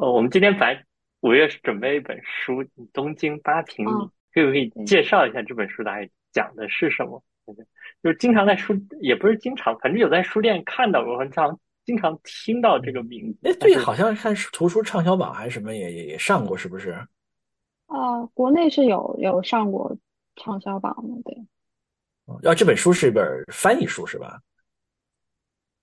呃，我们今天本来五月是准备一本书《东京八平米》，啊，可不可以，介绍一下这本书大概讲的是什么？就是经常在书，也不是经常，反正有在书店看到过，经常经常听到这个名哎，字，哎对，是好像看图书畅销榜还是什么也也也上过，是不是？啊，国内是有有上过畅销榜的，对，啊，这本书是一本翻译书是吧？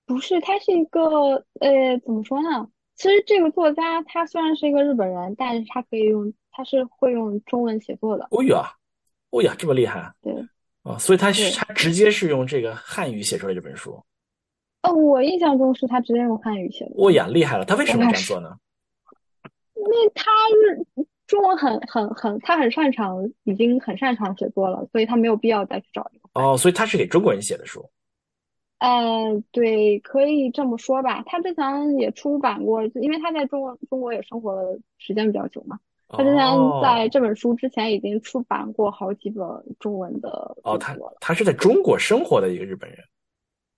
不是，它是一个呃，怎么说呢？其实这个作家他虽然是一个日本人，但是他可以用，他是会用中文写作的，哦呀，哦呀，这么厉害对啊！所以他是。他直接是用这个汉语写出来这本书。呃，我印象中是他直接用汉语写的，哦呀，厉害了！他为什么这样做呢？因为他是中文很很很，他很擅长，已经很擅长写作了，所以他没有必要再去找一个。哦，所以他是给中国人写的书。呃，对，可以这么说吧。他之前也出版过，因为他在中国中国也生活的时间比较久嘛。他之前在哦这本书之前已经出版过好几本中文的哦，他著作了，他是在中国生活的一个日本人。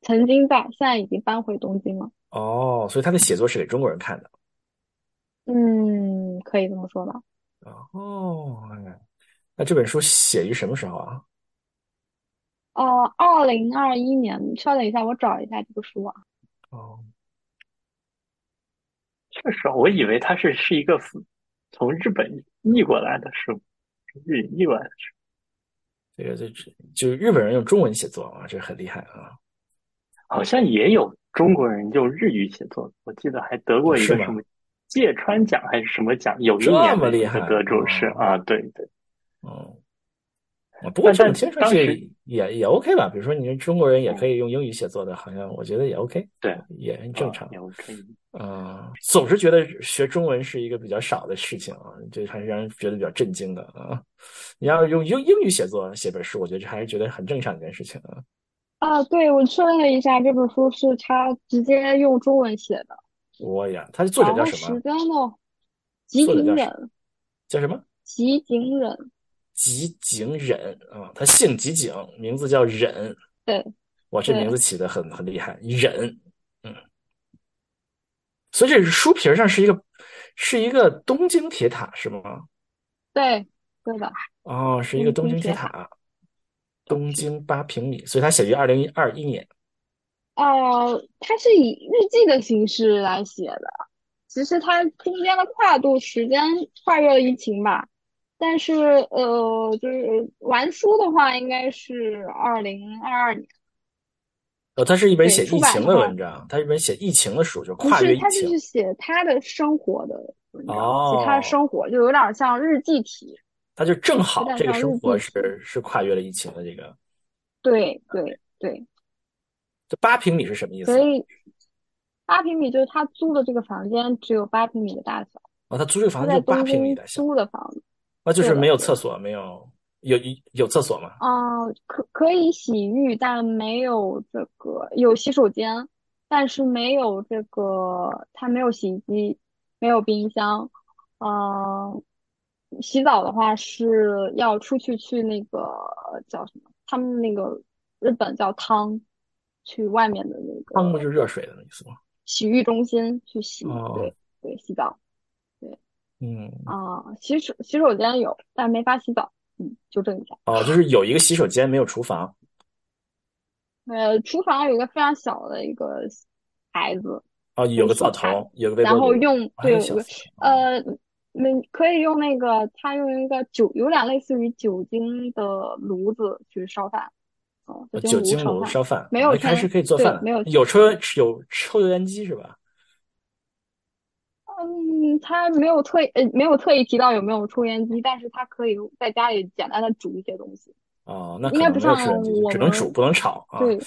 曾经在，现在已经搬回东京了。哦，所以他的写作是给中国人看的。嗯，可以这么说吧。哦，哎那这本书写于什么时候啊？呃，二零二一年，稍等一下，我找一下这个书啊。哦，这时候我以为它是是一个从日本译过来的书，日语译过来的书，这个这就日本人用中文写作啊，这很厉害啊。好像也有中国人用日语写作，我记得还得过一是？个什么芥川奖还是什么奖，有一这年的一个么厉害得主是哦啊，对对，哦，啊，不过这种但但听上去也也 OK 吧？比如说你中国人也可嗯以用英语写作的，好像我觉得也 OK，对也很正啊常。也 OK，啊，总是觉得学中文是一个比较少的事情啊，这还是让人觉得比较震惊的啊。你要用英英语写作写本书，我觉得这还是觉得很正常的一件事情啊。啊，对，我确认了一下，这本书是他直接用中文写的，我呀，他的作者叫什么？时间呢，吉井忍，叫什么？吉井忍，吉井忍啊，他姓吉井，名字叫忍。对哇，这名字起的很很厉害，忍。嗯，所以这是书皮上是一个是一个东京铁塔是吗？对对的，哦，是一个东东京铁塔，塔，东京八平米，所以它写于二零二一年。呃，它是以日记的形式来写的，其实它中间的跨度时间跨越了疫情吧，但是呃，就是完书的话，应该是二零二二年，呃，它是一本写疫情版的话，文章，它是一本写疫情的书，就跨越疫情。他就是写他的生活的文章，写他的哦，生活，就有点像日记体，他就正有好点这个生活。是是跨越了疫情的这个。对对对，这八平米是什么意所思？以八平米就是他租的这个房间只有八平米的大小，哦，他租这个房子就八东平米的小，租的房子。啊，就是没有厕所，没有有有有厕所吗？啊、可可以洗浴，但没有这个有洗手间，但是没有这个，它没有洗衣机，没有冰箱，嗯、洗澡的话是要出去去那个叫什么？他们那个日本叫汤，去外面的那个汤不是热水的意思吗？洗浴中心去洗，哦，对对，洗澡，对嗯，啊、洗手洗手间有，但没法洗澡，嗯，纠正一下。哦，就是有一个洗手间，没有厨房。呃，厨房有一个非常小的一个台子，哦，有个灶头，有个微然波炉，后用对呃，那可以用那个，他用一个酒，有点类似于酒精的炉子去烧饭，哦，酒呃精炉炉烧饭，没有那还是，可以做饭，没有，有抽有抽油烟机是吧？嗯，他没有特呃没有特意提到有没有抽烟机，但是他可以在家里简单的煮一些东西，哦，那应该不像我只能煮，不能炒啊。对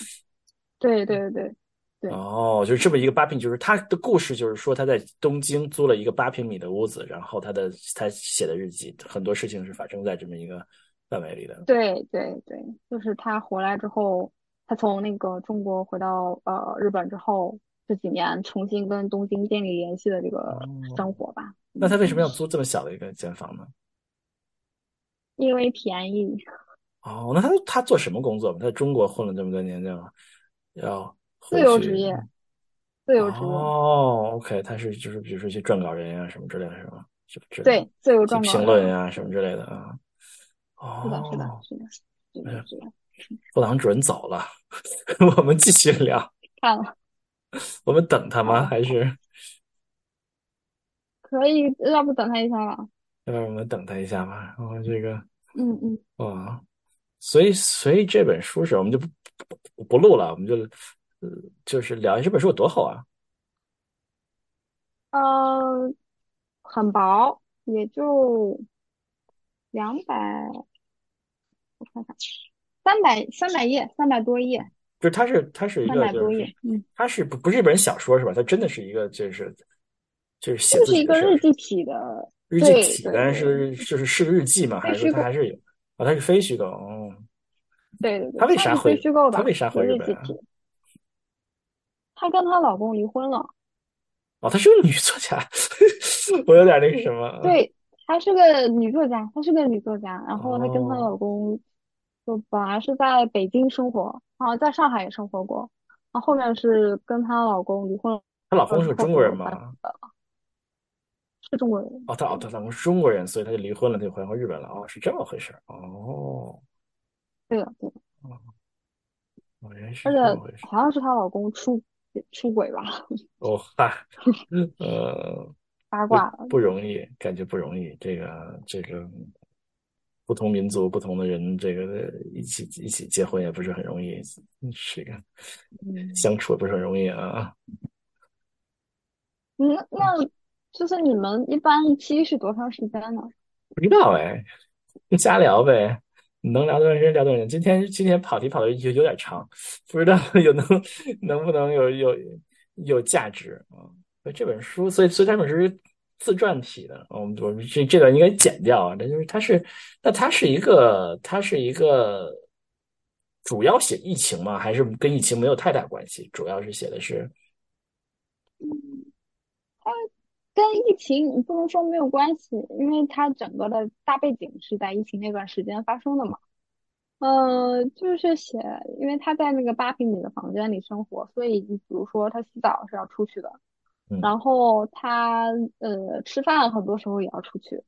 对对对对。哦，就是这么一个八平，就是他的故事，就是说他在东京租了一个八平米的屋子，然后他的他写的日记，很多事情是发生在这么一个范围里的。对对对，就是他回来之后，他从那个中国回到呃日本之后，这几年重新跟东京建立联系的这个哦，生活吧，那他嗯，为什么要租这么小的一个间房呢？因为便宜，哦，那他他做什么工作？他在中国混了这么多年，这样要自，由职业，自由职业，哦，OK，他是就是比如说一些撰稿人呀、什么之类的，是吗？是不是？对，自由撰稿评论人，呀、什么之类的啊。是的，是的，哦，是的，是的，是的，布朗主任走了，我们继续聊。看了，我们等他吗？好，还是 可以，要不等他一下吧？要不然我们等他一下吧？然后这个嗯嗯，哇，所以所以这本书是我们就不不不录了，我们就呃就是聊这本书有多厚啊？呃，很薄，也就两百，我看看，三百三百页，三百多页，就是它是它是一三个就是百多页，嗯，它是不不是一本小说是吧？它真的是一个就是就是写的事儿一个日记体的，日记体，但是就是是日记嘛？还是说它还是有啊？它是非虚构哦。对对对，他为啥非回虚构吧，他为啥是回日记体。她跟她老公离婚了，哦，她是个女作家，我有点那个什么。对，她是个女作家，她是个女作家，然后她跟她哦老公就本来是在北京生活，然后在上海也生活过，然后后面是跟她老公离婚了她老公是中国人吗？是中国人，哦，她哦，她老公是中国人，所以她就离婚了，她就回回日本了。哦，是这么回事儿。哦，对的对的，哦，原来是而且这么回事。好像是她老公出出轨吧，哦，嗨，呃，八卦了，不容易，感觉不容易。这个这个不同民族、不同的人，这个一起一起结婚也不是很容易，这个嗯相处也不是很容易啊。嗯，那就是你们一般一期是多长时间呢？不知道哎，瞎聊呗，能聊多长时间聊多长时间。今天今天跑题跑的有有点长，不知道 有能能不能有有有价值啊？所以这本书，所以所以这本书是自传体的，我们我们这这段应该剪掉啊。这就是它是，那它是一个它是一个主要写疫情吗？还是跟疫情没有太大关系？主要是写的是跟疫情不能说没有关系，因为它整个的大背景是在疫情那段时间发生的嘛。呃，就是写，因为他在那个八平米的房间里生活，所以你比如说他洗澡是要出去的，然后他呃吃饭很多时候也要出去，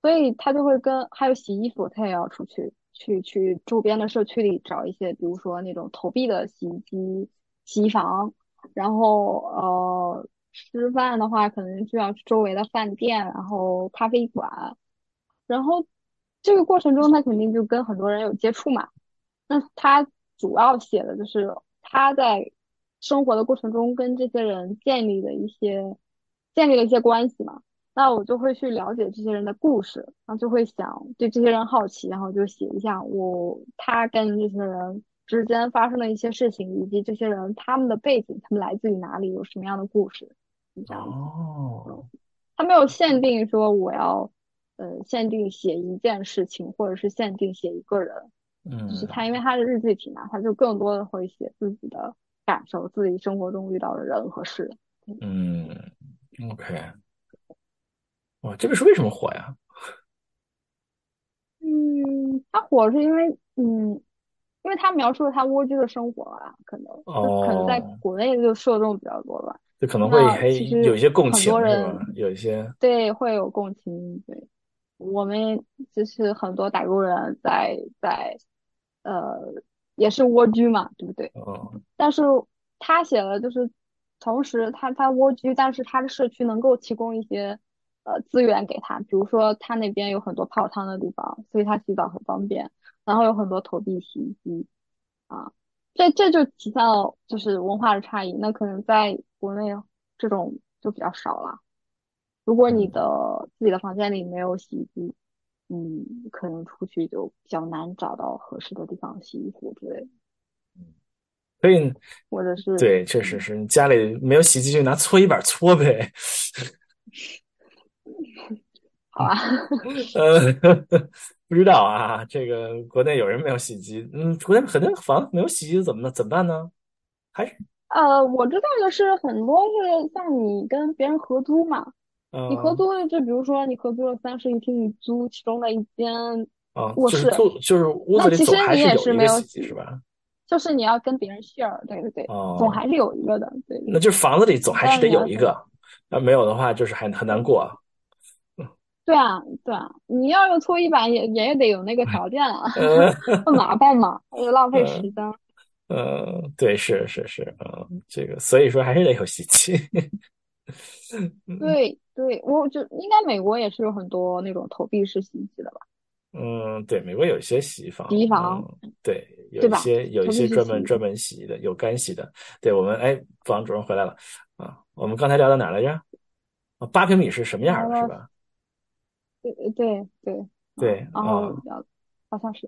所以他就会跟还有洗衣服他也要出去，去去周边的社区里找一些，比如说那种投币的洗衣机、洗衣房，然后呃吃饭的话可能就要去周围的饭店，然后咖啡馆。然后这个过程中，他肯定就跟很多人有接触嘛。那他主要写的就是他在生活的过程中跟这些人建立的一些建立了一些关系嘛。那我就会去了解这些人的故事，然后就会想对这些人好奇，然后就写一下我他跟这些人之间发生的一些事情，以及这些人他们的背景，他们来自于哪里，有什么样的故事，是这样子。哦，他没有限定说我要，呃，限定写一件事情，或者是限定写一个人，就是嗯他，因为他是日记体嘛，他就更多的会写自己的感受，自己生活中遇到的人和事。嗯，OK，哇，这本书为什么火呀？嗯，他火是因为，嗯，因为他描述了他蜗居的生活啊，可能就可能在哦，国内就受众比较多吧。就可能会那还有一些共情是多人吧？有一些，对会有共情，对，我们就是很多打工人在在呃也是蜗居嘛，对不对？嗯但是他写了，就是同时他他蜗居，但是他的社区能够提供一些呃资源给他，比如说他那边有很多泡汤的地方，所以他洗澡很方便，然后有很多投币洗衣机啊，这这就体现了就是文化的差异，那可能在国内这种就比较少了。如果你嗯的自己的房间里没有洗衣机，嗯，可能出去就比较难找到合适的地方洗衣服之类的，所以或者是对，确实嗯。是家里没有洗衣机就拿搓衣板搓呗。好啊，呃，不知道啊，这个国内有人没有洗衣机，嗯，国内很多房子没有洗衣机怎么怎么办呢？还是呃，我知道的是很多是像你跟别人合租嘛，你合嗯租就比如说你合租了三室一厅，你租其中的一间啊，卧室，就是住就是屋子里那其实总还是你也是有一个洗衣没有洗，机是吧？就是你要跟别人 share，对对对，哦总还是有一个的，对对那就是房子里总还是得有一个，那没有的话就是还很难过。对啊对啊，你要有搓衣板也也得有那个条件啊，呃不麻烦嘛，又浪费时间。呃，对，是是是，嗯，这个所以说还是得有习气。对对，我就应该美国也是有很多那种投币式洗衣机的吧？嗯，对，美国有一些洗衣房，洗衣房嗯，对，有一些有一些专门专门洗的，有干洗的。对我们，哎，房主任回来了啊，我们刚才聊到哪儿来着？啊，八平米是什么样的，是吧？对对对对然后啊聊好像是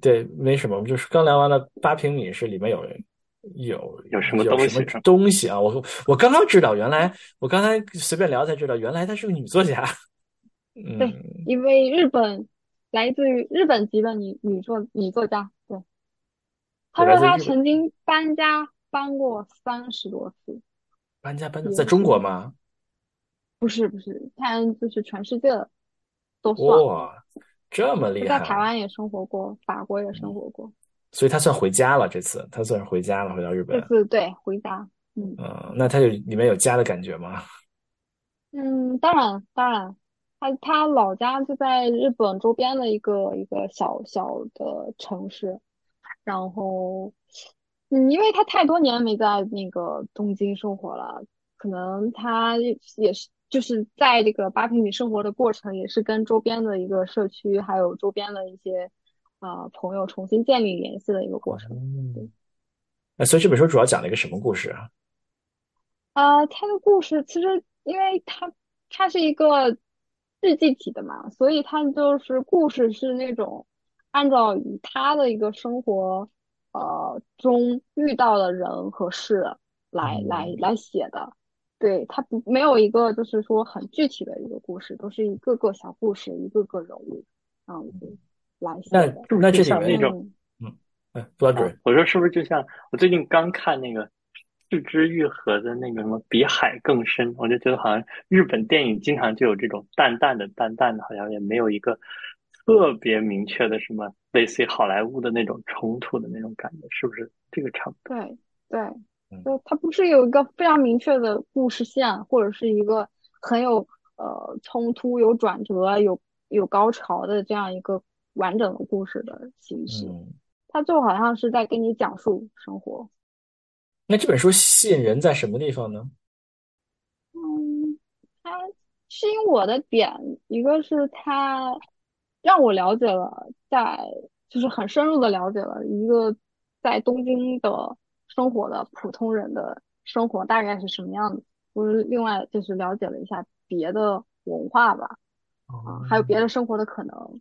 对，没什么，我们就是刚聊完了八平米是里面有有有什么有什么东西东西啊？我我刚刚知道，原来我刚才随便聊才知道，原来她是个女作家。嗯，对一位日本来自于日本籍的女女作女作家，对，她说她曾经搬家搬过三十多次，搬家搬在中国吗？不是不是，她就是全世界都算，哇，这么厉害在！台湾也生活过，法国也生活过，所以他算回家了，这次他算是回家了，回到日本这本。次对回家，嗯嗯，那他有里面有家的感觉吗？嗯，当然当然，他他老家就在日本周边的一个一个小小的城市，然后，嗯，因为他太多年没在那个东京生活了，可能他也是就是在这个八平米生活的过程，也是跟周边的一个社区，还有周边的一些啊、呃朋友重新建立联系的一个过程。嗯，那所以这本书主要讲了一个什么故事啊？啊，他的故事其实，因为他他是一个日记体的嘛，所以他就是故事是那种按照以他的一个生活呃中遇到的人和事来来嗯来写的。对，他不没有一个就是说很具体的一个故事，都是一个个小故事，一个个人物这样子来写那的。是不那就像那种嗯，哎，不老主啊任，我说是不是就像我最近刚看那个四之愈合的那个什么比海更深，我就觉得好像日本电影经常就有这种淡淡的、淡淡的，好像也没有一个特别明确的什么类似于好莱坞的那种冲突的那种感觉，是不是这个差不多？对对，嗯就它不是有一个非常明确的故事线，或者是一个很有呃冲突、有转折、有有高潮的这样一个完整的故事的形式，嗯，它就好像是在跟你讲述生活。那这本书吸引人在什么地方呢？嗯，它吸引我的点，一个是它让我了解了在，就是很深入的了解了一个在东京的生活的普通人的生活大概是什么样子。我是另外就是了解了一下别的文化吧，啊，还有别的生活的可能。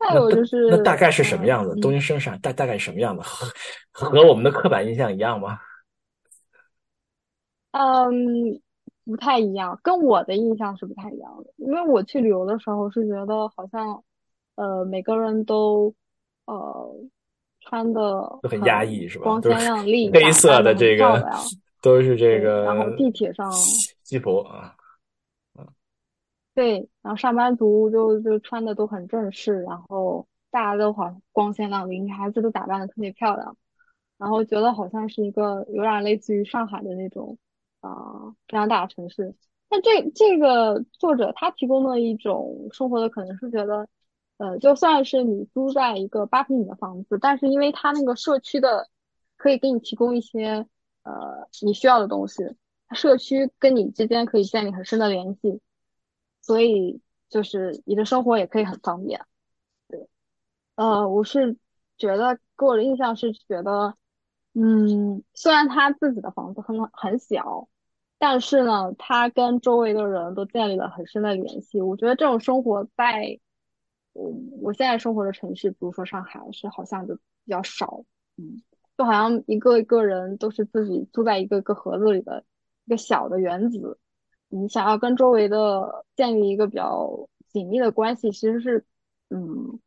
对，再有就是那大概是什么样子？嗯东京生产大大概是什么样子？和和我们的刻板印象一样吗？嗯，不太一样，跟我的印象是不太一样的。因为我去旅游的时候是觉得好像，呃，每个人都，呃，穿的都很压抑是吧？光鲜亮丽，黑色的这个亮，都是这个，然后个地铁上，西西服啊，对，然后上班族就就穿的都很正式，然后大家都好光鲜亮丽，女孩子都打扮的特别漂亮，然后觉得好像是一个有点类似于上海的那种啊、非常大的城市。那这这个作者他提供的一种生活的可能是觉得，呃，就算是你租在一个八平米的房子，但是因为他那个社区的可以给你提供一些呃你需要的东西，社区跟你之间可以建立很深的联系。所以就是你的生活也可以很方便。对，呃，我是觉得给我的印象是觉得，嗯，虽然他自己的房子很很小，但是呢，他跟周围的人都建立了很深的联系。我觉得这种生活在，我我现在生活的城市，比如说上海，是好像就比较少。嗯，就好像一个一个人都是自己住在一个个盒子里的一个小的原子。你想要跟周围的建立一个比较紧密的关系，其实是嗯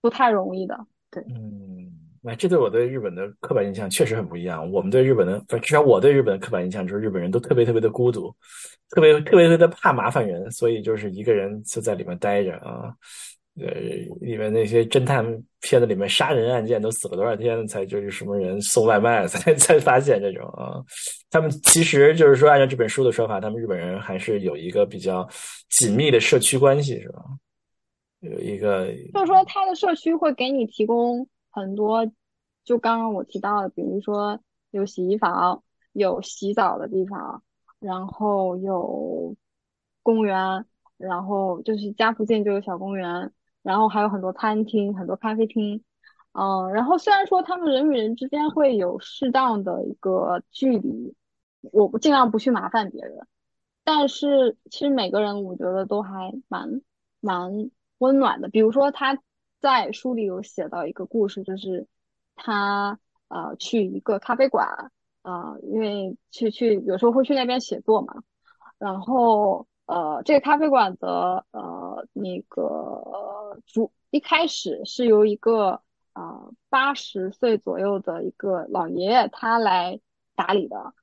不太容易的。对，嗯，哎，这对我对日本的刻板印象确实很不一样。我们对日本的，至少我对日本的刻板印象就是日本人都特别特别的孤独，特别特别特别怕麻烦人，所以就是一个人就在里面待着啊。呃，里面那些侦探片子里面杀人案件都死了多少天才就是什么人送外卖 才才发现这种啊？他们其实就是说，按照这本书的说法，他们日本人还是有一个比较紧密的社区关系，是吧？有一个，就是说他的社区会给你提供很多，就刚刚我提到的，比如说有洗衣房，有洗澡的地方，然后有公园，然后就是家附近就有小公园。然后还有很多餐厅，很多咖啡厅，嗯，然后虽然说他们人与人之间会有适当的一个距离，我不尽量不去麻烦别人，但是其实每个人我觉得都还蛮蛮温暖的。比如说他在书里有写到一个故事，就是他呃去一个咖啡馆，啊，因为去去有时候会去那边写作嘛，然后。呃，这个咖啡馆的呃那个主一开始是由一个啊八十岁左右的一个老爷爷他来打理的，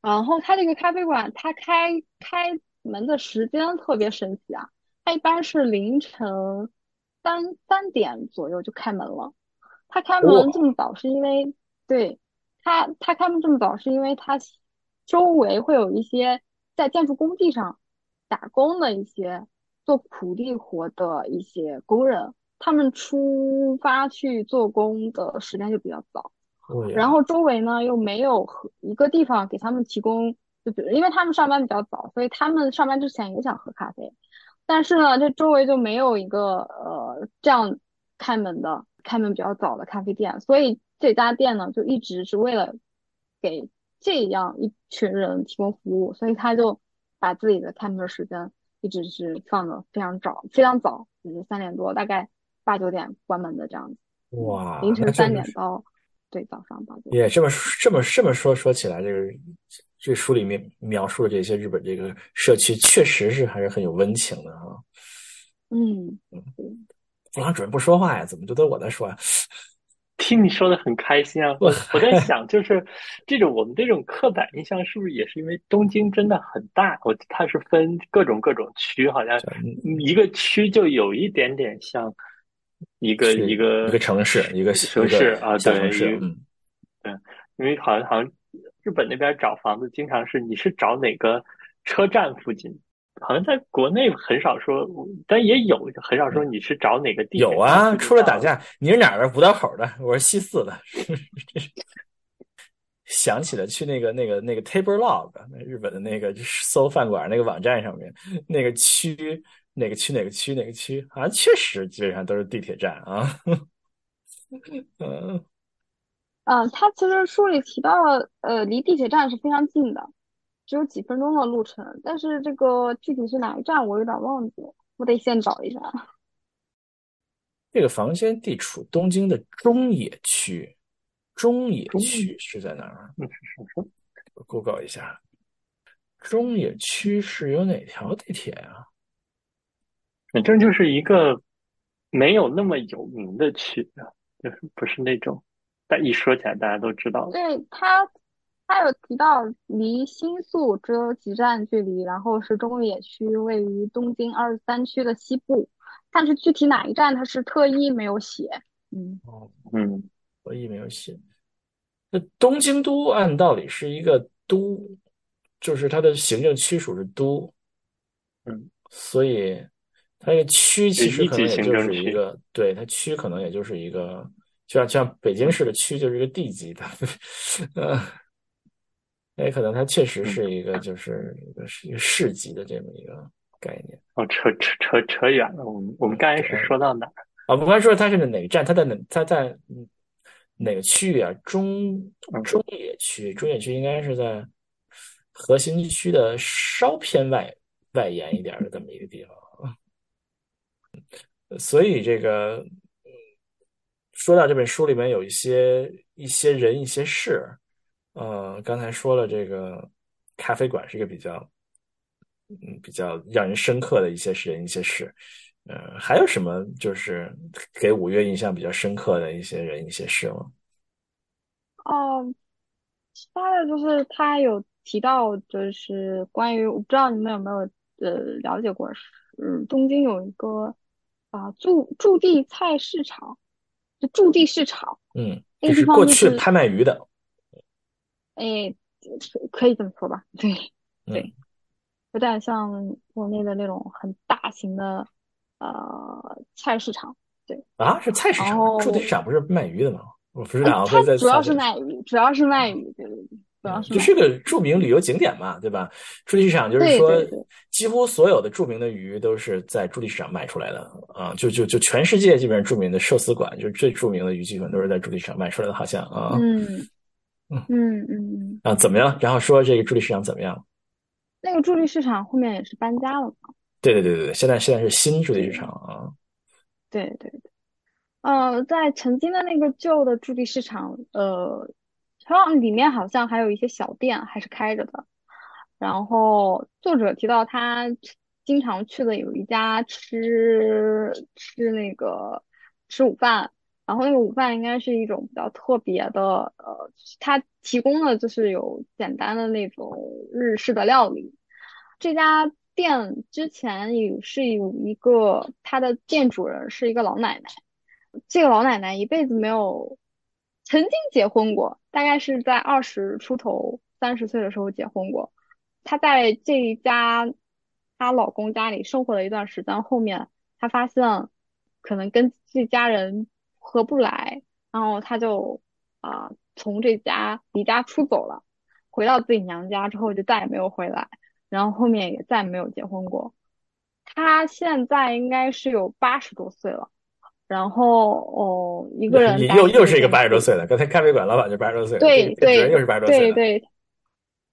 然后他这个咖啡馆他开开门的时间特别神奇啊，他一般是凌晨三三点左右就开门了。他开门这么早是因为对他他开门这么早是因为他周围会有一些在建筑工地上。打工的一些做苦力活的一些工人，他们出发去做工的时间就比较早，然后周围呢又没有一个地方给他们提供，就比如因为他们上班比较早，所以他们上班之前也想喝咖啡，但是呢，这周围就没有一个呃这样开门的开门比较早的咖啡店，所以这家店呢就一直是为了给这样一群人提供服务，所以他就。把自己的开门时间一直是放的非常早，非常早，就是三点多，大概八九点关门的这样子。哇，凌晨三点到对早上八点。也这么这么这么说说起来，这个这书里面描述的这些日本这个社区，确实是还是很有温情的哈。嗯嗯，副行主任不说话呀？怎么就都我在说呀？听你说的很开心啊！我我在想，就是这种我们这种刻板印象，是不是也是因为东京真的很大？我它是分各种各种区，好像一个区就有一点点像一个一个一个城市，一个城市啊，对，嗯，对，因为好像好像日本那边找房子，经常是你是找哪个车站附近。好像在国内很少说，但也有很少说你是找哪个地有啊，出来打架，你是哪儿的？五道口的，我是西四的。想起了去那个那个那个 Table Log，那日本的那个搜饭馆那个网站上面，那个区哪个区哪个区哪个区，好像确实基本上都是地铁站啊。嗯 嗯，他其实书里提到了，呃，离地铁站是非常近的。只有几分钟的路程，但是这个具体是哪一站我有点忘记了，我得先找一下。这个房间地处东京的中野区，中野区是在哪儿？我 Google 一下，中野区是有哪条地铁啊？反正就是一个没有那么有名的区，就是不是那种，但一说起来大家都知道。对它。他有提到离新宿只有几站距离，然后是中野区，位于东京二十三区的西部，但是具体哪一站他是特意没有写。嗯，哦，嗯，特意没有写。那东京都按道理是一个都，就是它的行政区属是都，嗯，所以它这个区其实可能也就是一个，对它区可能也就是一个，就像像北京市的区就是一个地级的，呃。也可能它确实是一个，就是一个是一个市级的这么一个概念。哦，扯扯扯扯远了。我们我们刚才是说到哪儿？啊，我刚说它是哪个站？它在哪？它在哪个区域啊？中中野区，中野区应该是在核心区的稍偏外外延一点的这么一个地方。所以这个说到这本书里面有一些一些人一些事。呃，刚才说了，这个咖啡馆是一个比较，嗯，比较让人深刻的一些人、一些事。呃，还有什么就是给五月印象比较深刻的一些人、一些事吗？哦，其他的就是他有提到，就是关于我不知道你们有没有呃了解过，嗯，东京有一个啊，驻驻地菜市场，就驻地市场，嗯，那就是个地方就是过去拍卖鱼的，哎，可以这么说吧？对嗯对，有点像国内的那种很大型的呃菜市场。对，啊，是菜市场，驻地市场不是卖鱼的吗？我不知哎道，主要是卖鱼，主要是卖鱼，对对对，主要嗯，是卖就是个著名旅游景点嘛，对吧？驻地市场就是说几乎所有的著名的鱼都是在驻地市场卖出来的啊，就就就全世界基本上著名的寿司馆，就是最著名的鱼基本都是在驻地市场卖出来的，好像啊嗯嗯嗯嗯嗯，啊，怎么样？然后说这个助力市场怎么样？那个助力市场后面也是搬家了嘛？对对对对对，现在现在是新助力市场啊，对对对，呃，在曾经的那个旧的助力市场，呃，好像里面好像还有一些小店还是开着的。然后作者提到他经常去的有一家吃吃那个吃午饭，然后那个午饭应该是一种比较特别的，呃，它提供的就是有简单的那种日式的料理。这家店之前也是有一个，它的店主人是一个老奶奶，这个老奶奶一辈子没有曾经结婚过，大概是在二十出头、三十岁的时候结婚过。她在这一家她老公家里生活了一段时间，后面她发现可能跟这家人合不来，然后他就啊、从这家离家出走了，回到自己娘家之后就再也没有回来，然后后面也再没有结婚过。他现在应该是有八十多岁了。然后哦，一个人又又是一个八十多岁的，刚才咖啡馆老板就八十多岁，对对又是八十多岁，对对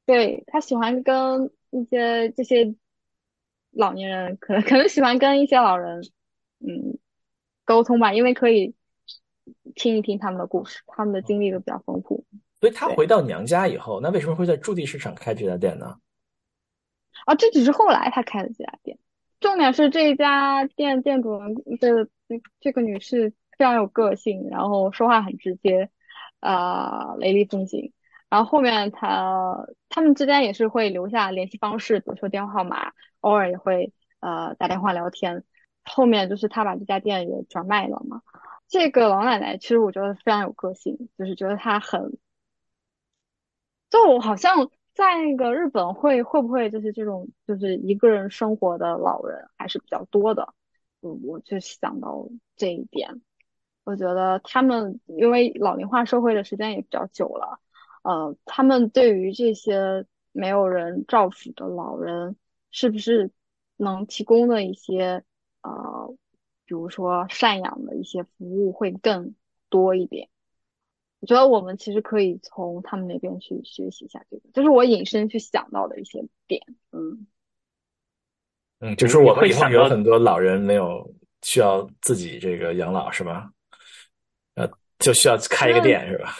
对，他喜欢跟一些这些老年人，可能可能喜欢跟一些老人，嗯，沟通吧，因为可以听一听他们的故事，他们的经历都比较丰富。所以他回到娘家以后，那为什么会在驻地市场开这家店呢？啊，这只是后来他开的这家店，重点是这一家店店主人的这个女士非常有个性，然后说话很直接，呃，雷厉风行。然后后面他他们之间也是会留下联系方式，比如说电话号码，偶尔也会呃打电话聊天。后面就是他把这家店也转卖了嘛。这个老奶奶其实我觉得非常有个性，就是觉得她很，就我好像在那个日本会会不会就是这种就是一个人生活的老人还是比较多的，嗯，我就想到这一点。我觉得他们因为老龄化社会的时间也比较久了，呃，他们对于这些没有人照顾的老人，是不是能提供的一些呃，比如说赡养的一些服务会更多一点？我觉得我们其实可以从他们那边去学习一下这个，这是我引申去想到的一些点。嗯，嗯，就是我们以后会想有很多老人没有需要自己这个养老是吧？呃，就需要开一个店是吧？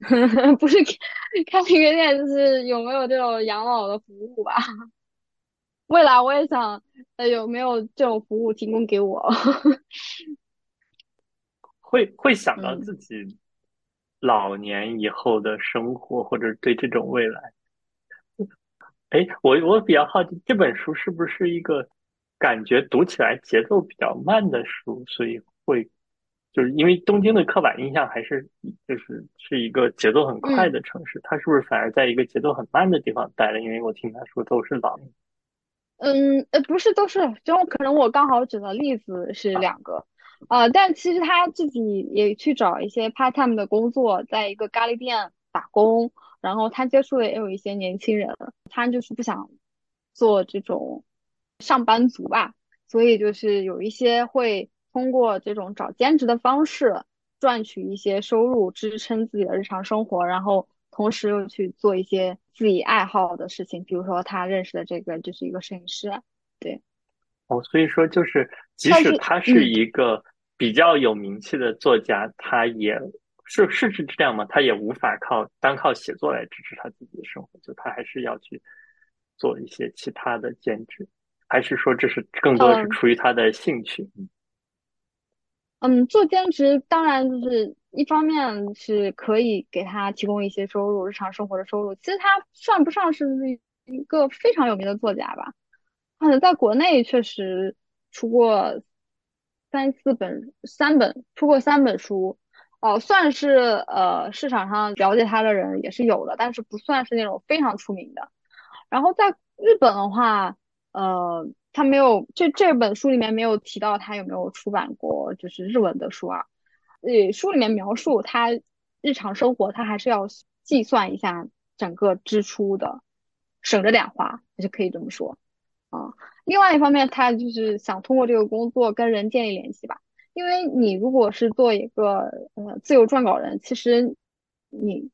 不是开一个店，就是有没有这种养老的服务吧？未来我也想，呃，有没有这种服务提供给我？会会想到嗯自己老年以后的生活，或者对这种未来。哎，我我比较好奇，这本书是不是一个感觉读起来节奏比较慢的书，所以会就是因为东京的刻板印象还是就是是一个节奏很快的城市，它是不是反而在一个节奏很慢的地方待了？因为我听他说都是老年。嗯，呃，不是，都是，就可能我刚好举的例子是两个，呃，但其实他自己也去找一些 part time 的工作，在一个咖喱店打工，然后他接触的也有一些年轻人，他就是不想做这种上班族吧，所以就是有一些会通过这种找兼职的方式赚取一些收入，支撑自己的日常生活，然后同时又去做一些自己爱好的事情，比如说他认识的这个就是一个摄影师，对，哦，所以说就是，即使他是嗯一个比较有名气的作家，他也是是是这样吗？他也无法靠单靠写作来支持他自己的生活，就他还是要去做一些其他的兼职，还是说这是更多的是嗯出于他的兴趣？嗯嗯，做兼职当然就是一方面是可以给他提供一些收入，日常生活的收入。其实他算不上是一个非常有名的作家吧，可能在国内确实出过三四本，三本出过三本书，哦，算是呃市场上了解他的人也是有的，但是不算是那种非常出名的。然后在日本的话，呃，他没有这这本书里面没有提到他有没有出版过就是日文的书啊。呃，书里面描述他日常生活，他还是要计算一下整个支出的，省着点花，就可以这么说啊。另外一方面，他就是想通过这个工作跟人建立联系吧。因为你如果是做一个呃自由撰稿人，其实你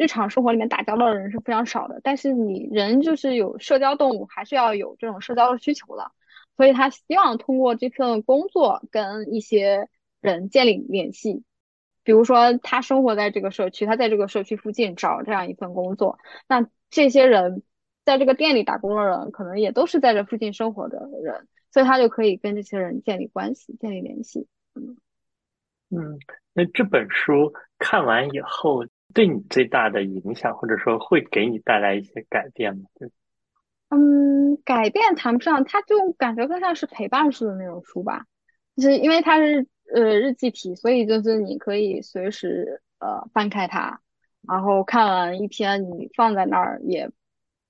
日常生活里面打交道的人是非常少的。但是你人就是有社交动物，还是要有这种社交的需求的。所以他希望通过这份工作跟一些人建立联系。比如说他生活在这个社区，他在这个社区附近找这样一份工作，那这些人。在这个店里打工的人，可能也都是在这附近生活的人，所以他就可以跟这些人建立关系、建立联系。嗯嗯，那这本书看完以后，对你最大的影响，或者说会给你带来一些改变吗？嗯，改变谈不上，它就感觉更像是陪伴式的那种书吧。就是因为它是呃日记体，所以就是你可以随时呃翻开它，然后看完一篇，你放在那儿也。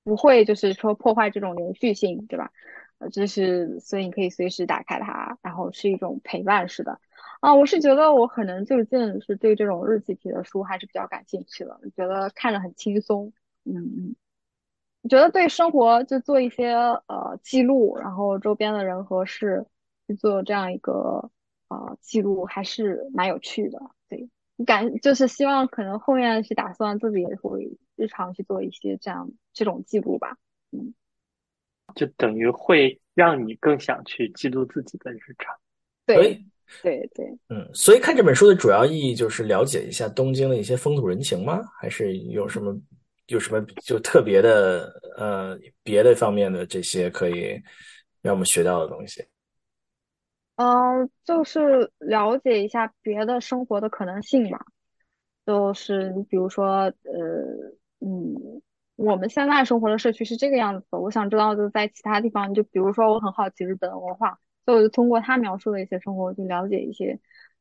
不会，就是说破坏这种连续性，对吧？呃，就是所以你可以随时打开它，然后是一种陪伴式的。啊，我是觉得我可能最近是对这种日记体的书还是比较感兴趣的，觉得看着很轻松。嗯嗯，我觉得对生活就做一些呃记录，然后周边的人和事去做这样一个呃记录，还是蛮有趣的。对，感就是希望可能后面是打算自己也会。日常去做一些这样这种记录吧，嗯，就等于会让你更想去记录自己的日常。对，对对，嗯，所以看这本书的主要意义就是了解一下东京的一些风土人情吗？还是有什么有什么就特别的呃别的方面的这些可以让我们学到的东西？嗯，就是了解一下别的生活的可能性吧，就是你比如说呃。嗯，我们现在生活的社区是这个样子的。我想知道，就在其他地方，就比如说，我很好奇日本文化，所以我就通过他描述的一些生活，去了解一些，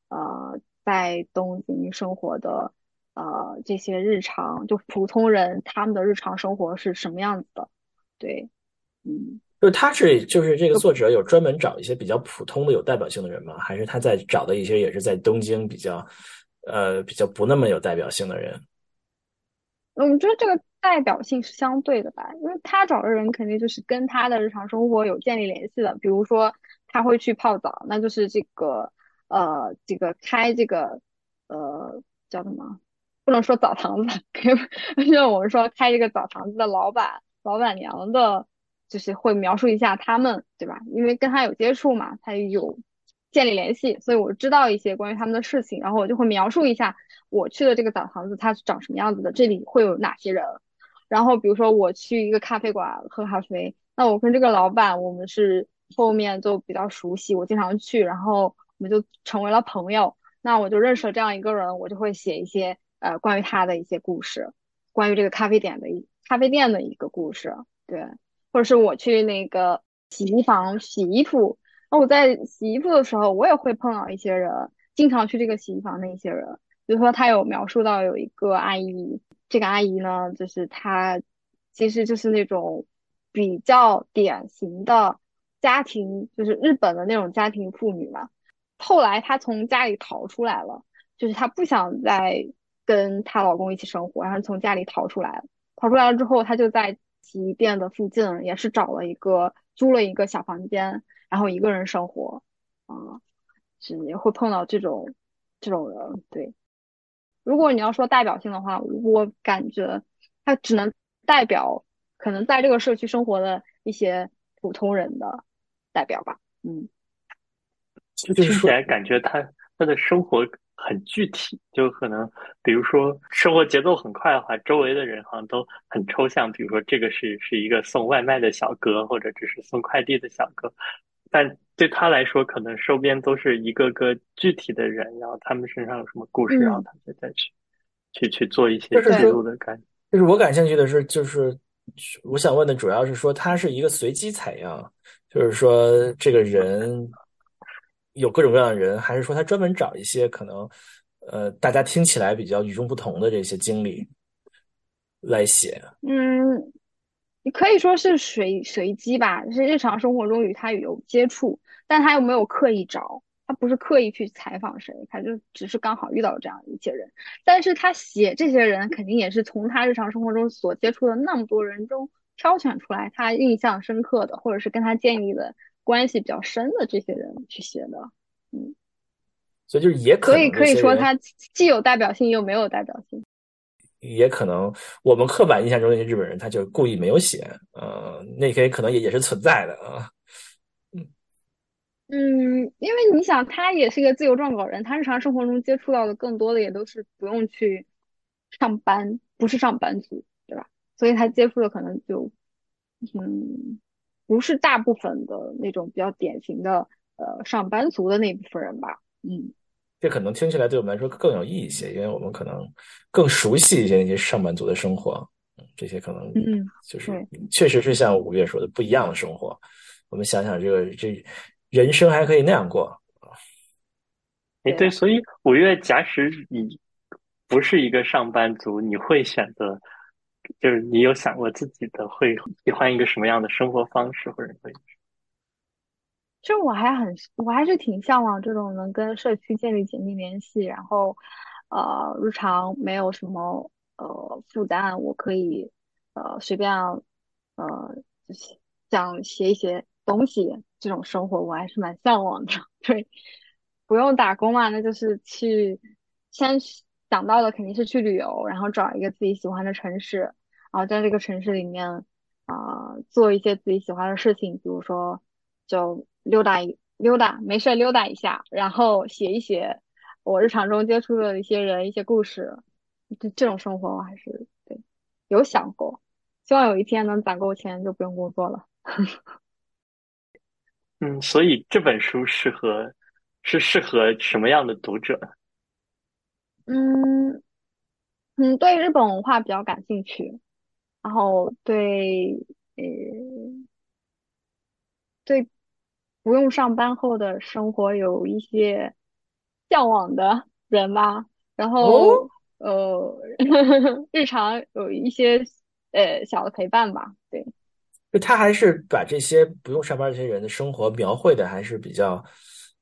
呃，在东京生活的，呃，这些日常，就普通人他们的日常生活是什么样子的。对，嗯，就是他是就是这个作者有专门找一些比较普通的有代表性的人吗？还是他在找的一些也是在东京比较，呃，比较不那么有代表性的人？我觉得这个代表性是相对的吧，因为他找的人肯定就是跟他的日常生活有建立联系的，比如说他会去泡澡，那就是这个呃这个开这个呃叫什么？不能说澡堂子，就 我们说开这个澡堂子的老板老板娘的，就是会描述一下他们，对吧？因为跟他有接触嘛，他有建立联系，所以我知道一些关于他们的事情，然后我就会描述一下。我去的这个澡堂子，它是长什么样子的？这里会有哪些人？然后比如说我去一个咖啡馆喝咖啡，那我跟这个老板，我们是后面就比较熟悉，我经常去，然后我们就成为了朋友。那我就认识了这样一个人，我就会写一些呃关于他的一些故事，关于这个咖啡店的一咖啡店的一个故事，对，或者是我去那个洗衣房洗衣服，那我在洗衣服的时候，我也会碰到一些人，经常去这个洗衣房的一些人。比如说，他有描述到有一个阿姨，这个阿姨呢，就是她其实就是那种比较典型的家庭，就是日本的那种家庭妇女嘛。后来她从家里逃出来了，就是她不想再跟她老公一起生活，然后从家里逃出来了。逃出来了之后，她就在洗衣店的附近，也是找了一个租了一个小房间，然后一个人生活。啊，是也会碰到这种这种人，对。如果你要说代表性的话，我感觉它只能代表可能在这个社区生活的一些普通人的代表吧。嗯，听起来感觉他他的生活很具体，就可能比如说生活节奏很快的话，周围的人好像都很抽象。比如说这个是是一个送外卖的小哥，或者只是送快递的小哥，但。对他来说，可能周边都是一个个具体的人，然后他们身上有什么故事，然后他就再去去去做一些记录的感。就是我感兴趣的是，就是我想问的主要是说，他是一个随机采样，就是说这个人有各种各样的人，还是说他专门找一些可能呃大家听起来比较与众不同的这些经历来写？嗯，你可以说是随随机吧，是日常生活中与他有接触，但他又没有刻意找，他不是刻意去采访谁，他就只是刚好遇到这样一些人。但是他写这些人，肯定也是从他日常生活中所接触的那么多人中挑选出来，他印象深刻的，或者是跟他建立的关系比较深的这些人去写的。嗯，所以就是也可以可以说他既有代表性又没有代表性。也可能我们刻板印象中那些日本人，他就故意没有写，呃，那些可能也也是存在的啊。嗯嗯，因为你想，他也是一个自由撰稿人，他日常生活中接触到的更多的也都是不用去上班，不是上班族？所以他接触的可能就，嗯，不是大部分的那种比较典型的呃上班族的那部分人吧。嗯。这可能听起来对我们来说更有意义一些，因为我们可能更熟悉一些那些上班族的生活，嗯，这些可能嗯，就是确实是像五月说的不一样的生活。我们想想，这个这人生还可以那样过啊！哎，对，所以五月，假使你不是一个上班族，你会选择，就是你有想过自己的会喜欢一个什么样的生活方式，或者会？就我还很，我还是挺向往这种能跟社区建立紧密联系，然后，呃，日常没有什么呃负担，我可以呃随便呃想写一写东西这种生活，我还是蛮向往的。对，不用打工嘛，那就是去先想到的肯定是去旅游，然后找一个自己喜欢的城市，然后在这个城市里面啊做一些自己喜欢的事情，比如说就。溜达一溜达，没事溜达一下，然后写一写我日常中接触的一些人、一些故事。这这种生活我还是对有想过，希望有一天能攒够钱就不用工作了。嗯，所以这本书适合是适合什么样的读者？嗯嗯，对日本文化比较感兴趣，然后对呃对。不用上班后的生活有一些向往的人吧，然后呃，日常有一些呃小的陪伴吧。对，就他还是把这些不用上班这些人的生活描绘的还是比较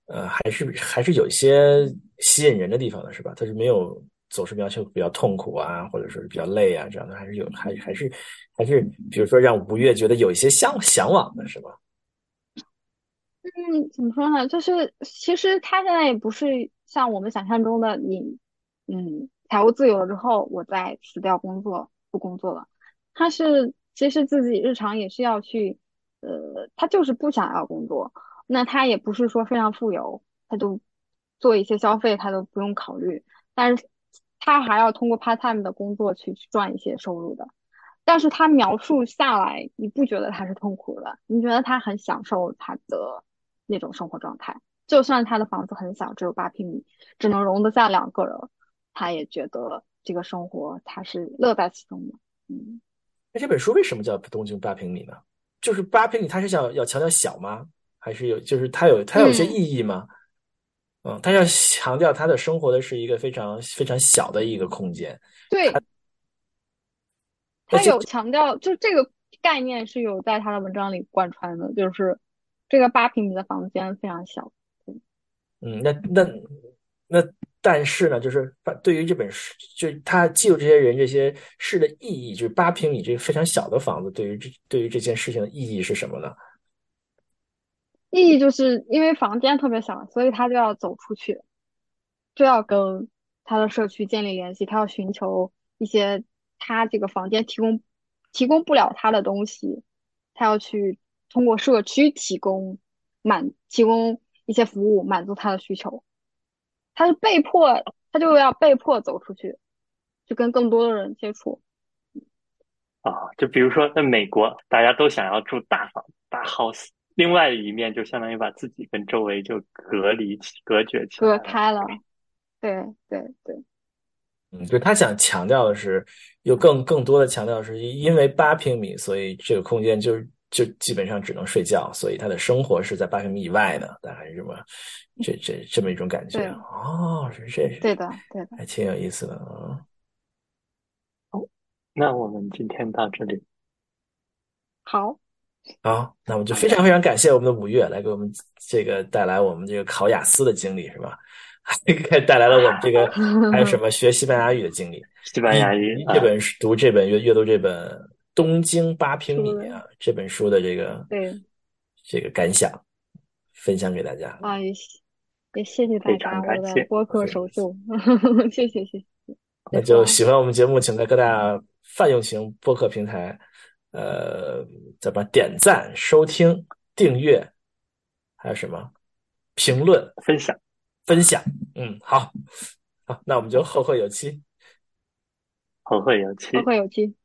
呃，还是还是有一些吸引人的地方的，是吧？他是没有总是描写比较痛苦啊，或者说是比较累啊这样的，还是有还还是还是比如说让吴越觉得有一些向向往的是吧？嗯，怎么说呢？就是其实他现在也不是像我们想象中的你，嗯，财务自由了之后，我再辞掉工作不工作了。他是其实自己日常也是要去，呃，他就是不想要工作。那他也不是说非常富有，他都做一些消费他都不用考虑，但是他还要通过 part time 的工作去去赚一些收入的。但是他描述下来，你不觉得他是痛苦的？你觉得他很享受他的？那种生活状态，就算他的房子很小，只有八平米，只能容得下两个人，他也觉得这个生活他是乐在其中的。嗯，那这本书为什么叫《东京八平米》呢？就是八平米，他是想要强调小吗？还是有，就是他有他有些意义吗？嗯，他要强调他的生活的是一个非常非常小的一个空间。对，他有强调，就这个概念是有在他的文章里贯穿的，就是。这个八平米的房间非常小，嗯，那那那，但是呢，就是对于这本书，就是他记录这些人这些事的意义，就是八平米这个非常小的房子，对于这对于这件事情的意义是什么呢？意义就是因为房间特别小，所以他就要走出去，就要跟他的社区建立联系，他要寻求一些他这个房间提供提供不了他的东西，他要去。通过社区提供满提供一些服务，满足他的需求，他是被迫，他就要被迫走出去，去跟更多的人接触。啊，就比如说在美国，大家都想要住大房大 house，另外一面就相当于把自己跟周围就隔离起、隔绝起来，隔开了。对对对，嗯，就他想强调的是，又更更多的强调是因为八平米，所以这个空间就是。就基本上只能睡觉，所以他的生活是在八平米以外的，大概是这么这这这么一种感觉。哦，是这是，对的，对的。还挺有意思的啊。那我们今天到这里，好，好，那我们就非常非常感谢我们的五月来给我们这个带来我们这个考雅思的经历，是吧？还 带来了我们这个 还有什么学西班牙语的经历？西班牙语啊这本书读这本阅阅读这本《东京八平米》啊这本书的这个对这个感想，分享给大家。啊，也谢也谢谢大家，我常感谢的播客首秀，谢谢谢谢。那就喜欢我们节目，请在各大泛用型播客平台，呃，怎么点赞、收听、订阅，还有什么评论、分享，分享？嗯，好，好，那我们就后会有期。后会有期后。会有期。